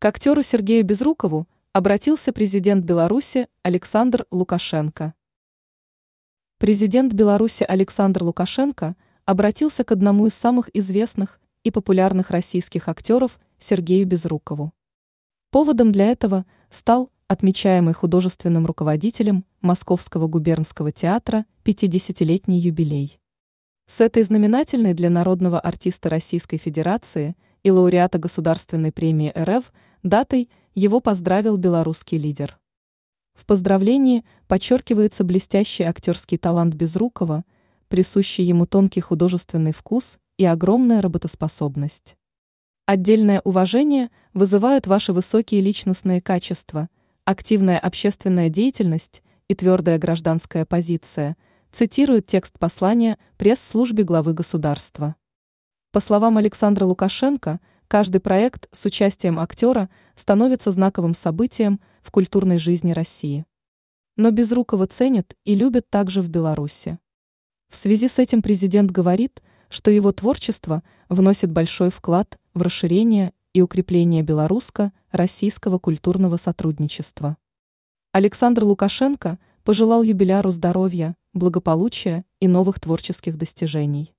К актеру Сергею Безрукову обратился президент Беларуси Александр Лукашенко. Президент Беларуси Александр Лукашенко обратился к одному из самых известных и популярных российских актеров Сергею Безрукову. Поводом для этого стал отмечаемый художественным руководителем Московского губернского театра 50-летний юбилей. С этой знаменательной для народного артиста Российской Федерации и лауреата Государственной премии РФ датой его поздравил белорусский лидер. В поздравлении подчеркивается блестящий актерский талант Безрукова, присущий ему тонкий художественный вкус и огромная работоспособность. Отдельное уважение вызывают ваши высокие личностные качества, активная общественная деятельность и твердая гражданская позиция, цитирует текст послания пресс-службе главы государства. По словам Александра Лукашенко, каждый проект с участием актера становится знаковым событием в культурной жизни России. Но Безрукова ценят и любят также в Беларуси. В связи с этим президент говорит, что его творчество вносит большой вклад в расширение и укрепление белорусско-российского культурного сотрудничества. Александр Лукашенко пожелал юбиляру здоровья, благополучия и новых творческих достижений.